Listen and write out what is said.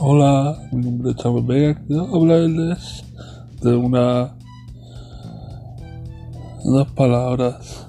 Hola, mi nombre es Chávez Vega. Quiero hablarles de una unas palabras